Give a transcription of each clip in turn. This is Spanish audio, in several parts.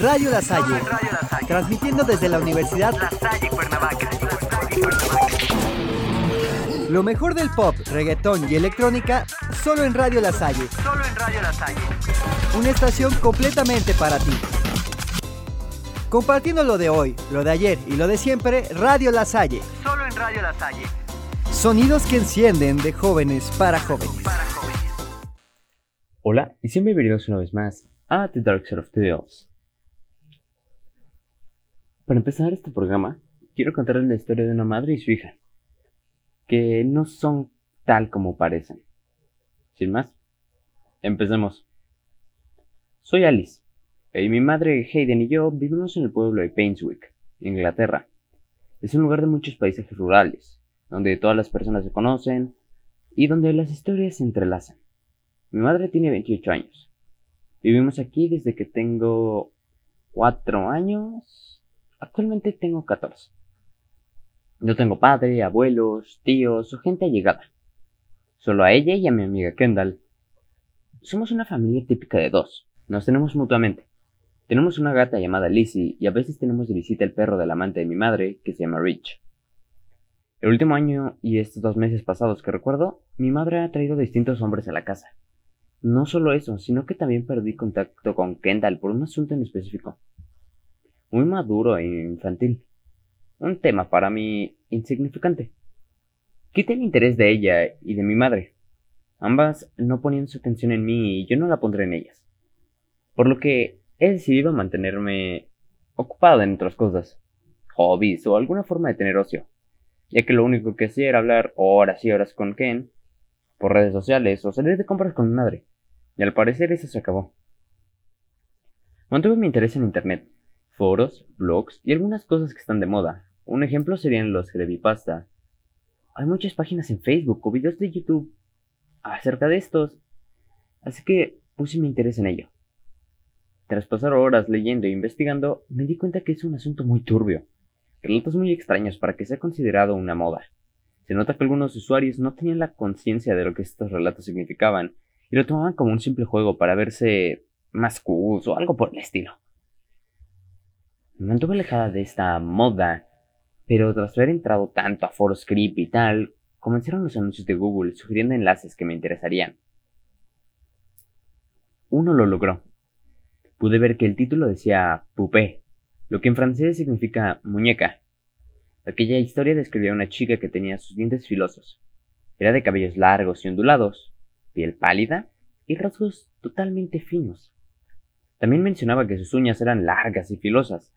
Radio La Salle, transmitiendo desde la Universidad La Salle Cuernavaca. lo mejor del pop, reggaetón y electrónica solo en Radio La Salle, Solo en Radio La Salle. una estación completamente para ti. Compartiendo lo de hoy, lo de ayer y lo de siempre, Radio La Salle. Solo en Radio La Salle. Sonidos que encienden de jóvenes para jóvenes. Para jóvenes. Hola y bienvenidos una vez más a The Dark Side of the Tales. Para empezar este programa, quiero contarles la historia de una madre y su hija, que no son tal como parecen. Sin más, empecemos. Soy Alice, y mi madre Hayden y yo vivimos en el pueblo de Painswick, Inglaterra. Es un lugar de muchos paisajes rurales, donde todas las personas se conocen y donde las historias se entrelazan. Mi madre tiene 28 años. Vivimos aquí desde que tengo 4 años. Actualmente tengo 14. No tengo padre, abuelos, tíos o gente allegada. Solo a ella y a mi amiga Kendall. Somos una familia típica de dos. Nos tenemos mutuamente. Tenemos una gata llamada Lizzie y a veces tenemos de visita el perro del amante de mi madre que se llama Rich. El último año y estos dos meses pasados que recuerdo, mi madre ha traído distintos hombres a la casa. No solo eso, sino que también perdí contacto con Kendall por un asunto en específico. Muy maduro e infantil. Un tema para mí insignificante. Quité el interés de ella y de mi madre. Ambas no ponían su atención en mí y yo no la pondré en ellas. Por lo que he decidido mantenerme ocupado en otras cosas, hobbies o alguna forma de tener ocio, ya que lo único que hacía era hablar horas y horas con Ken por redes sociales o salir de compras con mi madre. Y al parecer eso se acabó. Mantuve mi interés en internet, foros, blogs y algunas cosas que están de moda. Un ejemplo serían los creepypasta. Hay muchas páginas en Facebook o videos de YouTube acerca de estos, así que puse mi interés en ello. Tras pasar horas leyendo e investigando, me di cuenta que es un asunto muy turbio. Relatos muy extraños para que sea considerado una moda. Se nota que algunos usuarios no tenían la conciencia de lo que estos relatos significaban y lo tomaban como un simple juego para verse más cool o algo por el estilo. Me mantuve alejada de esta moda, pero tras haber entrado tanto a foros y tal, comenzaron los anuncios de Google sugiriendo enlaces que me interesarían. Uno lo logró. Pude ver que el título decía Poupée, lo que en francés significa muñeca. Aquella historia describía a una chica que tenía sus dientes filosos. Era de cabellos largos y ondulados, piel pálida y rasgos totalmente finos. También mencionaba que sus uñas eran largas y filosas.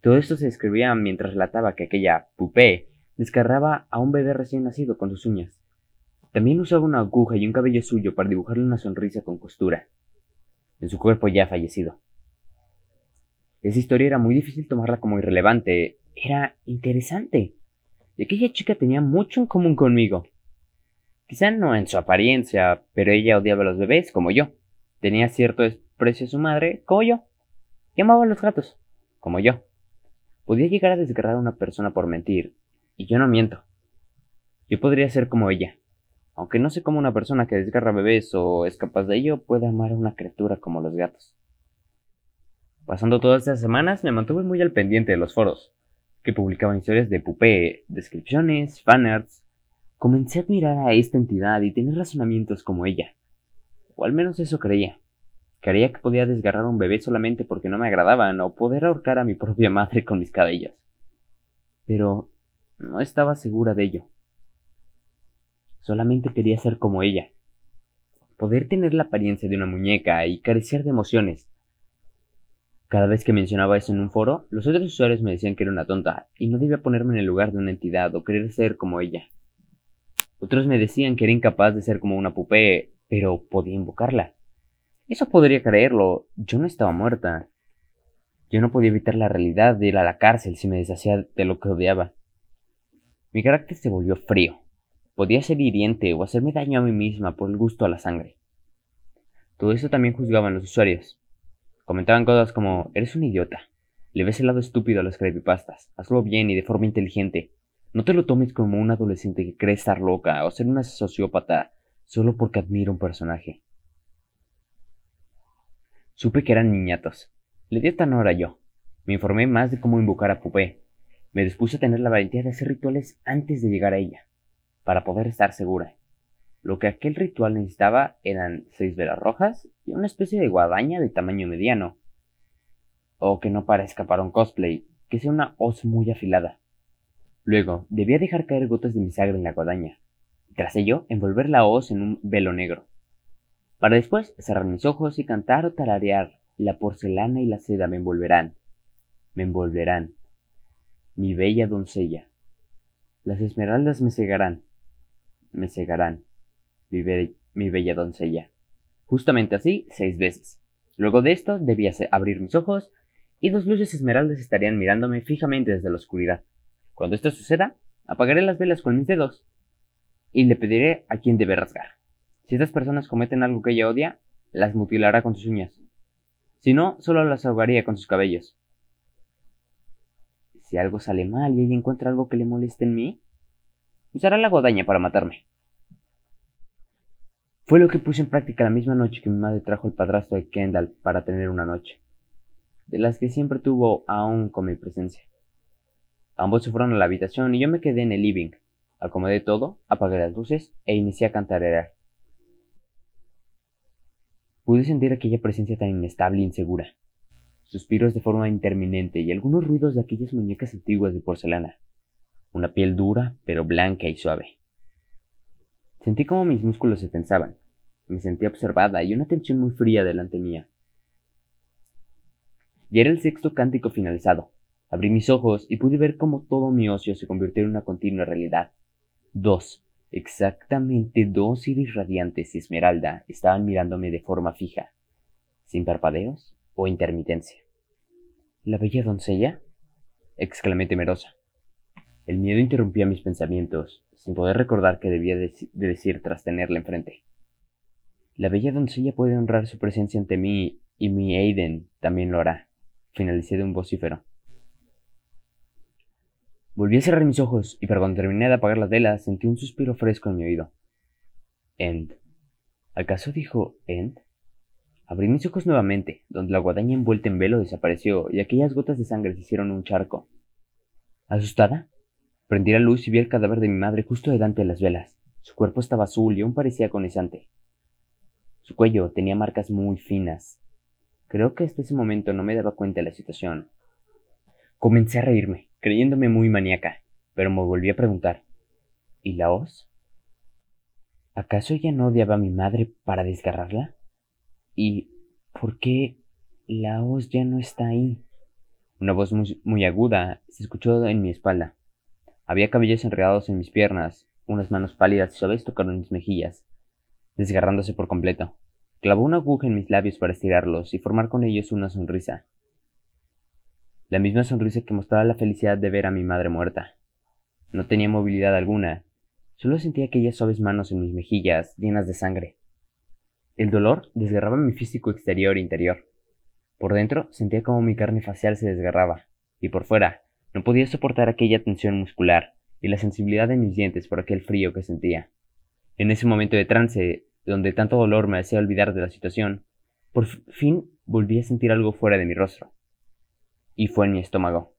Todo esto se escribía mientras relataba que aquella pupé descarraba a un bebé recién nacido con sus uñas. También usaba una aguja y un cabello suyo para dibujarle una sonrisa con costura, en su cuerpo ya fallecido. Esa historia era muy difícil tomarla como irrelevante, era interesante. Y aquella chica tenía mucho en común conmigo. Quizá no en su apariencia, pero ella odiaba a los bebés como yo. Tenía cierto desprecio a su madre como yo. Y amaba a los gatos como yo. Podía llegar a desgarrar a una persona por mentir, y yo no miento. Yo podría ser como ella. Aunque no sé cómo una persona que desgarra bebés o es capaz de ello puede amar a una criatura como los gatos. Pasando todas estas semanas me mantuve muy al pendiente de los foros, que publicaban historias de pupé, descripciones, fanarts. Comencé a admirar a esta entidad y tener razonamientos como ella. O al menos eso creía. Creía que podía desgarrar a un bebé solamente porque no me agradaban o poder ahorcar a mi propia madre con mis cabellos. Pero no estaba segura de ello. Solamente quería ser como ella. Poder tener la apariencia de una muñeca y carecer de emociones. Cada vez que mencionaba eso en un foro, los otros usuarios me decían que era una tonta y no debía ponerme en el lugar de una entidad o querer ser como ella. Otros me decían que era incapaz de ser como una pupé, pero podía invocarla. Eso podría creerlo, yo no estaba muerta. Yo no podía evitar la realidad de ir a la cárcel si me deshacía de lo que odiaba. Mi carácter se volvió frío. Podía ser hiriente o hacerme daño a mí misma por el gusto a la sangre. Todo eso también juzgaban los usuarios. Comentaban cosas como, eres un idiota. Le ves el lado estúpido a los creepypastas. Hazlo bien y de forma inteligente. No te lo tomes como un adolescente que cree estar loca o ser una sociópata solo porque admira un personaje. Supe que eran niñatos. Le di tan hora yo. Me informé más de cómo invocar a Pupé. Me dispuse a tener la valentía de hacer rituales antes de llegar a ella, para poder estar segura. Lo que aquel ritual necesitaba eran seis velas rojas y una especie de guadaña de tamaño mediano. O que no parezca para un cosplay, que sea una hoz muy afilada. Luego, debía dejar caer gotas de mi sangre en la guadaña. Tras ello, envolver la hoz en un velo negro. Para después cerrar mis ojos y cantar o tararear la porcelana y la seda me envolverán. Me envolverán. Mi bella doncella. Las esmeraldas me cegarán. Me cegarán. Mi, mi bella doncella. Justamente así, seis veces. Luego de esto, debía abrir mis ojos y dos luces esmeraldas estarían mirándome fijamente desde la oscuridad. Cuando esto suceda, apagaré las velas con mis dedos y le pediré a quien debe rasgar. Si estas personas cometen algo que ella odia, las mutilará con sus uñas. Si no, solo las ahogaría con sus cabellos. Si algo sale mal y ella encuentra algo que le moleste en mí, usará la guadaña para matarme. Fue lo que puse en práctica la misma noche que mi madre trajo el padrastro de Kendall para tener una noche, de las que siempre tuvo aún con mi presencia. Ambos se fueron a la habitación y yo me quedé en el living. Acomodé todo, apagué las luces e inicié a cantarear. Pude sentir aquella presencia tan inestable e insegura. Suspiros de forma interminente y algunos ruidos de aquellas muñecas antiguas de porcelana. Una piel dura, pero blanca y suave. Sentí como mis músculos se tensaban. Me sentí observada y una tensión muy fría delante mía. Y era el sexto cántico finalizado. Abrí mis ojos y pude ver cómo todo mi ocio se convirtió en una continua realidad. Dos, exactamente dos iris radiantes esmeralda estaban mirándome de forma fija, sin parpadeos o intermitencia. ¿La bella doncella? exclamé temerosa. El miedo interrumpía mis pensamientos, sin poder recordar qué debía de decir tras tenerla enfrente. La bella doncella puede honrar su presencia ante mí y mi Aiden también lo hará, finalicé de un vocífero. Volví a cerrar mis ojos y para cuando terminé de apagar las velas sentí un suspiro fresco en mi oído. End. ¿Acaso dijo End? Abrí mis ojos nuevamente, donde la guadaña envuelta en velo desapareció y aquellas gotas de sangre se hicieron un charco. ¿Asustada? Prendí la luz y vi el cadáver de mi madre justo delante de las velas. Su cuerpo estaba azul y aún parecía agonizante. Su cuello tenía marcas muy finas. Creo que hasta ese momento no me daba cuenta de la situación. Comencé a reírme creyéndome muy maníaca, pero me volví a preguntar, ¿y la hoz? ¿Acaso ella no odiaba a mi madre para desgarrarla? ¿Y por qué la hoz ya no está ahí? Una voz muy, aguda se escuchó en mi espalda. Había cabellos enredados en mis piernas, unas manos pálidas y suaves tocaron mis mejillas, desgarrándose por completo. Clavó una aguja en mis labios para estirarlos y formar con ellos una sonrisa la misma sonrisa que mostraba la felicidad de ver a mi madre muerta. No tenía movilidad alguna, solo sentía aquellas suaves manos en mis mejillas, llenas de sangre. El dolor desgarraba mi físico exterior e interior. Por dentro sentía como mi carne facial se desgarraba, y por fuera no podía soportar aquella tensión muscular y la sensibilidad de mis dientes por aquel frío que sentía. En ese momento de trance, donde tanto dolor me hacía olvidar de la situación, por fin volví a sentir algo fuera de mi rostro y fue en mi estómago.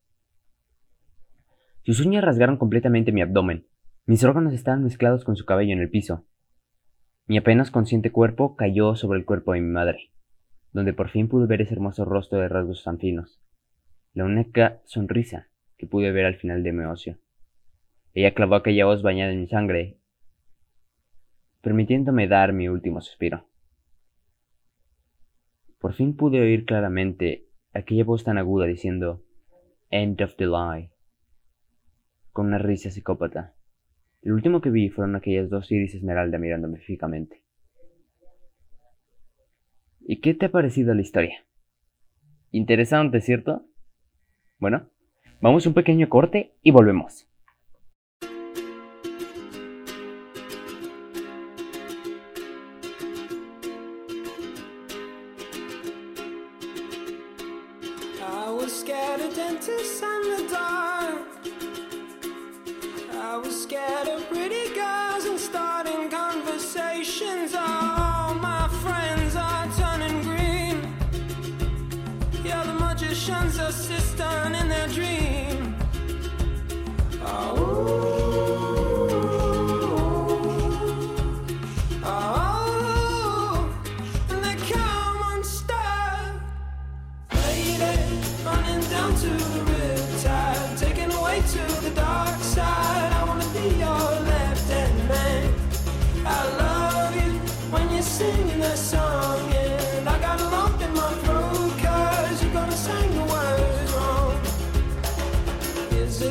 Sus uñas rasgaron completamente mi abdomen. Mis órganos estaban mezclados con su cabello en el piso. Mi apenas consciente cuerpo cayó sobre el cuerpo de mi madre, donde por fin pude ver ese hermoso rostro de rasgos tan finos, la única sonrisa que pude ver al final de mi ocio. Ella clavó aquella voz bañada en mi sangre, permitiéndome dar mi último suspiro. Por fin pude oír claramente aquella voz tan aguda diciendo End of the lie, con una risa psicópata. El último que vi fueron aquellas dos iris esmeralda mirándome fijamente. ¿Y qué te ha parecido la historia? Interesante, ¿cierto? Bueno, vamos a un pequeño corte y volvemos.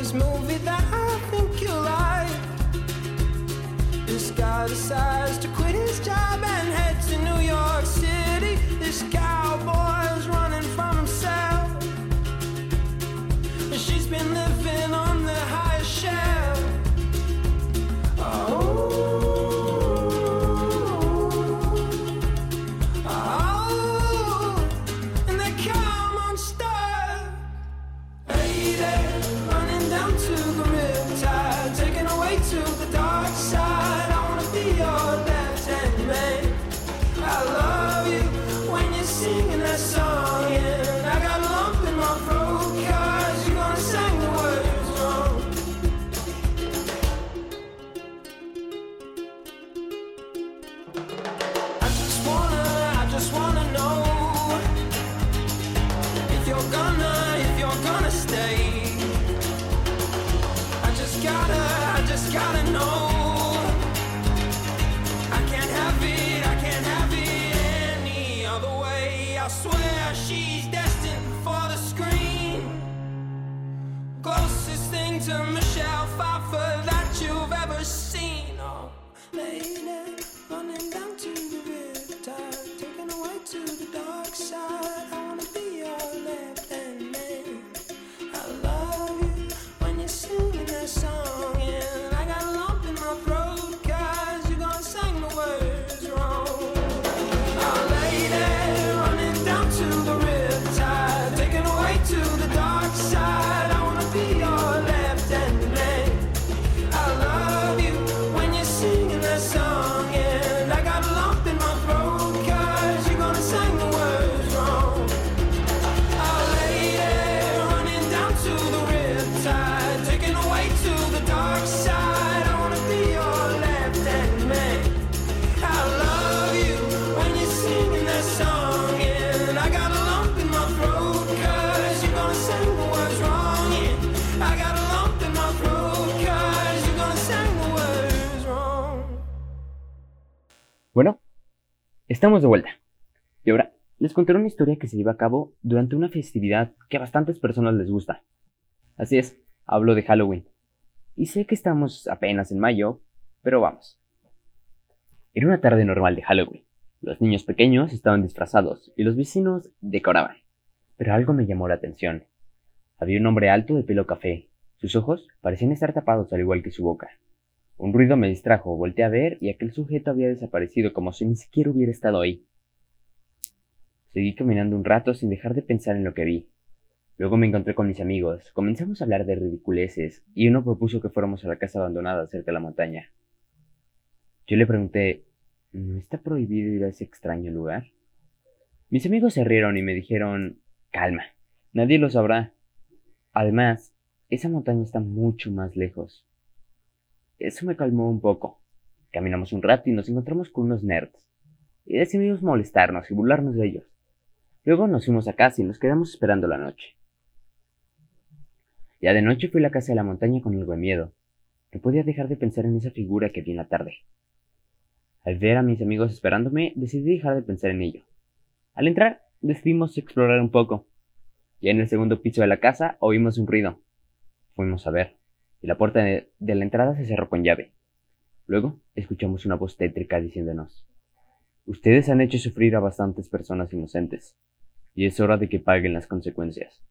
This movie that I think you like? This guy decides to quit his job and head estamos de vuelta. Y ahora les contaré una historia que se lleva a cabo durante una festividad que a bastantes personas les gusta. Así es, hablo de Halloween. Y sé que estamos apenas en mayo, pero vamos. Era una tarde normal de Halloween. Los niños pequeños estaban disfrazados y los vecinos decoraban. Pero algo me llamó la atención. Había un hombre alto de pelo café. Sus ojos parecían estar tapados al igual que su boca. Un ruido me distrajo, volteé a ver y aquel sujeto había desaparecido como si ni siquiera hubiera estado ahí. Seguí caminando un rato sin dejar de pensar en lo que vi. Luego me encontré con mis amigos, comenzamos a hablar de ridiculeces y uno propuso que fuéramos a la casa abandonada cerca de la montaña. Yo le pregunté, ¿no está prohibido ir a ese extraño lugar? Mis amigos se rieron y me dijeron, calma, nadie lo sabrá. Además, esa montaña está mucho más lejos. Eso me calmó un poco. Caminamos un rato y nos encontramos con unos nerds. Y decidimos molestarnos y burlarnos de ellos. Luego nos fuimos a casa y nos quedamos esperando la noche. Ya de noche fui a la casa de la montaña con algo de miedo. No podía dejar de pensar en esa figura que vi en la tarde. Al ver a mis amigos esperándome, decidí dejar de pensar en ello. Al entrar, decidimos explorar un poco. Ya en el segundo piso de la casa oímos un ruido. Fuimos a ver, y la puerta de, la entrada se cerró con llave. Luego escuchamos una voz tétrica diciéndonos Ustedes han hecho sufrir a bastantes personas inocentes, y es hora de que paguen las consecuencias.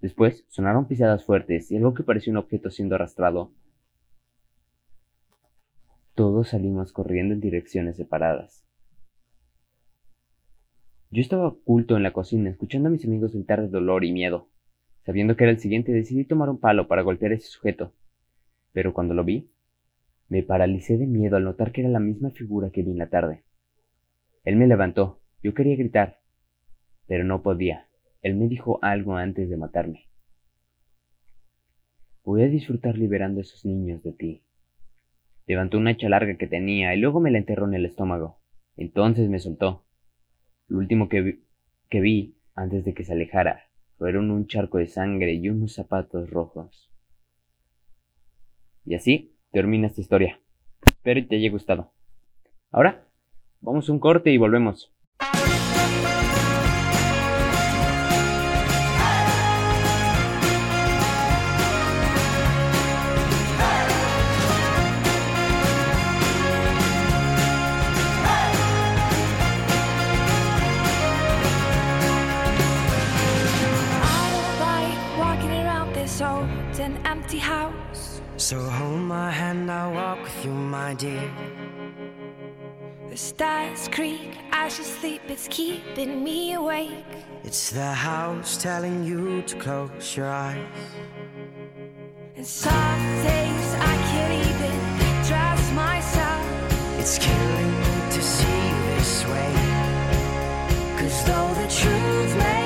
Después sonaron pisadas fuertes y algo que parecía un objeto siendo arrastrado. Todos salimos corriendo en direcciones separadas. Yo estaba oculto en la cocina, escuchando a mis amigos gritar de dolor y miedo. Sabiendo que era el siguiente, decidí tomar un palo para golpear a ese sujeto. Pero cuando lo vi, me paralicé de miedo al notar que era la misma figura que vi en la tarde. Él me levantó. Yo quería gritar, pero no podía. él me dijo algo antes de matarme. Voy a disfrutar liberando a esos niños de ti. Levantó una hacha larga que tenía y luego me la enterró en el estómago. Entonces me soltó. Lo último que que vi antes de que se alejara fueron un charco de sangre y unos zapatos rojos. Y así termina esta historia. Espero que te haya gustado. Ahora, vamos a un corte y volvemos. My dear. The stars creak as you sleep, it's keeping me awake. It's the house telling you to close your eyes. And some days I can't even trust myself. It's killing me to see you this way. Cause though the truth may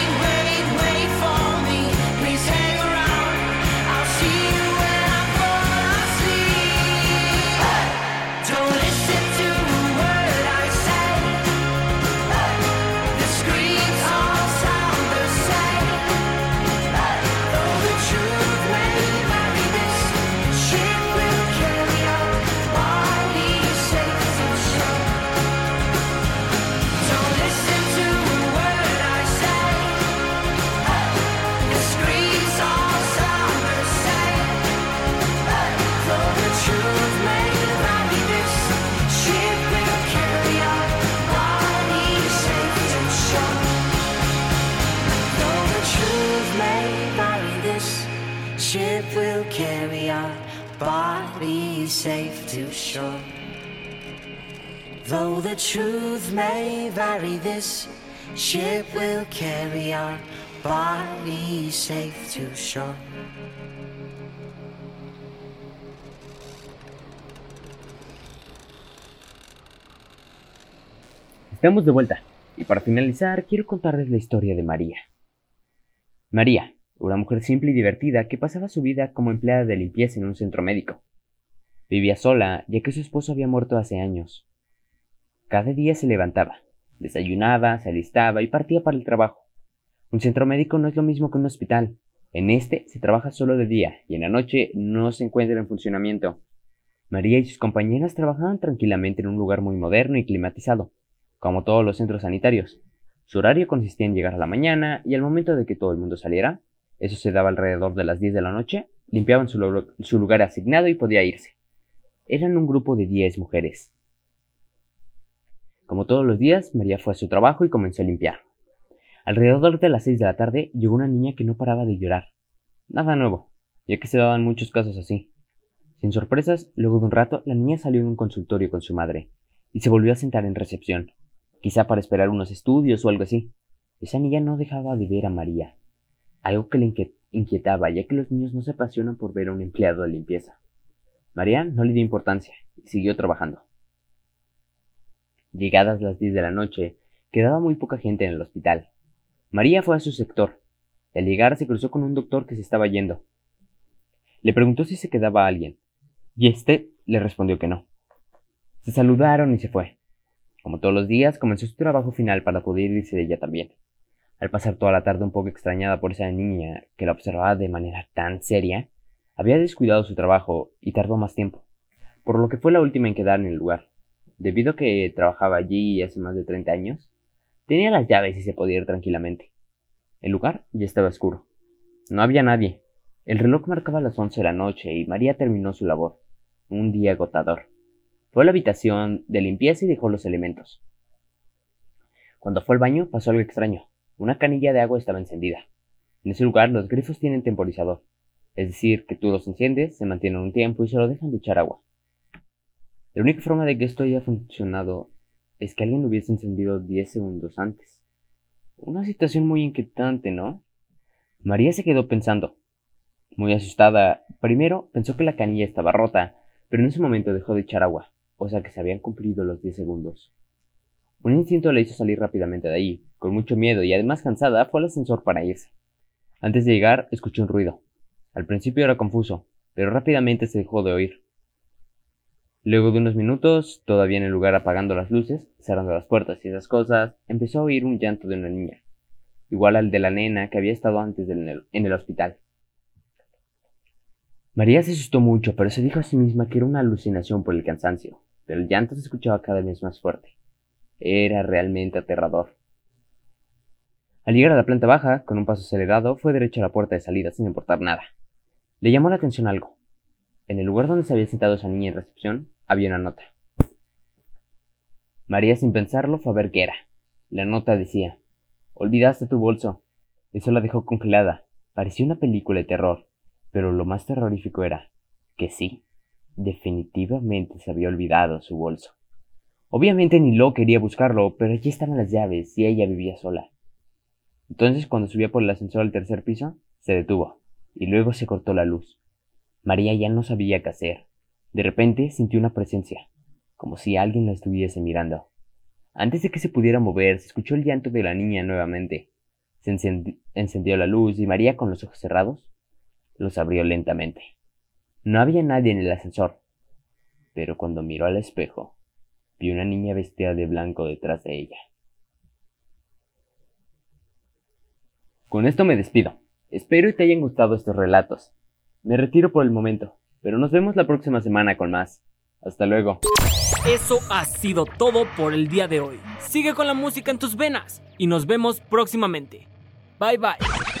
ship will carry our bodies safe to shore. Though the truth may vary, this ship will carry our bodies safe to shore. Estamos de vuelta. Y para finalizar, quiero contarles la historia de María. María, una mujer simple y divertida que pasaba su vida como empleada de limpieza en un centro médico. Vivía sola, ya que su esposo había muerto hace años. Cada día se levantaba, desayunaba, se alistaba y partía para el trabajo. Un centro médico no es lo mismo que un hospital. En este se trabaja solo de día y en la noche no se encuentra en funcionamiento. María y sus compañeras trabajaban tranquilamente en un lugar muy moderno y climatizado, como todos los centros sanitarios. Su horario consistía en llegar a la mañana y al momento de que todo el mundo saliera, eso se daba alrededor de las 10 de la noche, limpiaban su, lu- su lugar asignado y podía irse. Eran un grupo de 10 mujeres. Como todos los días, María fue a su trabajo y comenzó a limpiar. Alrededor de las 6 de la tarde llegó una niña que no paraba de llorar. Nada nuevo, ya que se daban muchos casos así. Sin sorpresas, luego de un rato, la niña salió de un consultorio con su madre y se volvió a sentar en recepción, quizá para esperar unos estudios o algo así. Esa niña no dejaba de ver a María, algo que le inquietaba, ya que los niños no se apasionan por ver a un empleado de limpieza. María no le dio importancia y siguió trabajando. Llegadas las 10 de la noche, quedaba muy poca gente en el hospital. María fue a su sector. Al llegar se cruzó con un doctor que se estaba yendo. Le preguntó si se quedaba alguien, y este le respondió que no. Se saludaron y se fue. Como todos los días, comenzó su trabajo final para poder irse de ella también. Al pasar toda la tarde un poco extrañada por esa niña que la observaba de manera tan seria, había descuidado su trabajo y tardó más tiempo, por lo que fue la última en quedar en el lugar. Debido a que trabajaba allí hace más de 30 años, tenía las llaves y se podía ir tranquilamente. El lugar ya estaba oscuro. No había nadie. El reloj marcaba las 11 de la noche y María terminó su labor. Un día agotador. Fue a la habitación de limpieza y dejó los elementos. Cuando fue al baño pasó algo extraño. Una canilla de agua estaba encendida. En ese lugar los grifos tienen temporizador. Es decir, que tú los enciendes, se mantienen un tiempo y solo dejan de echar agua. La única forma de que esto haya funcionado es que alguien lo hubiese encendido 10 segundos antes. Una situación muy inquietante, ¿no? María se quedó pensando. Muy asustada, primero pensó que la canilla estaba rota, pero en ese momento dejó de echar agua, o sea que se habían cumplido los 10 segundos. Un instinto le hizo salir rápidamente de ahí. Con mucho miedo y además cansada, fue al ascensor para irse. Antes de llegar, escuchó un ruido. Al principio era confuso, pero rápidamente se dejó de oír. Luego de unos minutos, todavía en el lugar apagando las luces, cerrando las puertas y esas cosas, empezó a oír un llanto de una niña, igual al de la nena que había estado antes en el, hospital. María se asustó mucho, pero se dijo a sí misma que era una alucinación por el cansancio, pero el llanto se escuchaba cada vez más fuerte. Era realmente aterrador. Al llegar a la planta baja, con un paso acelerado, fue derecho a la puerta de salida sin importar nada. Le llamó la atención algo. En el lugar donde se había sentado esa niña en recepción, había una nota. María, sin pensarlo, fue a ver qué era. La nota decía: Olvidaste tu bolso. Eso la dejó congelada. Parecía una película de terror, pero lo más terrorífico era que sí, definitivamente se había olvidado su bolso. Obviamente ni lo quería buscarlo, pero allí estaban las llaves y ella vivía sola. Entonces, cuando subía por el ascensor al tercer piso, se detuvo, y luego se cortó la luz. María ya no sabía qué hacer. De repente sintió una presencia, como si alguien la estuviese mirando. Antes de que se pudiera mover, se escuchó el llanto de la niña nuevamente. Se encendi- encendió la luz y María, con los ojos cerrados, los abrió lentamente. No había nadie en el ascensor, pero cuando miró al espejo, vio una niña vestida de blanco detrás de ella. Con esto me despido. Espero y te hayan gustado estos relatos. Me retiro por el momento, pero nos vemos la próxima semana con más. Hasta luego. Eso ha sido todo por el día de hoy. Sigue con la música en tus venas y nos vemos próximamente. Bye bye.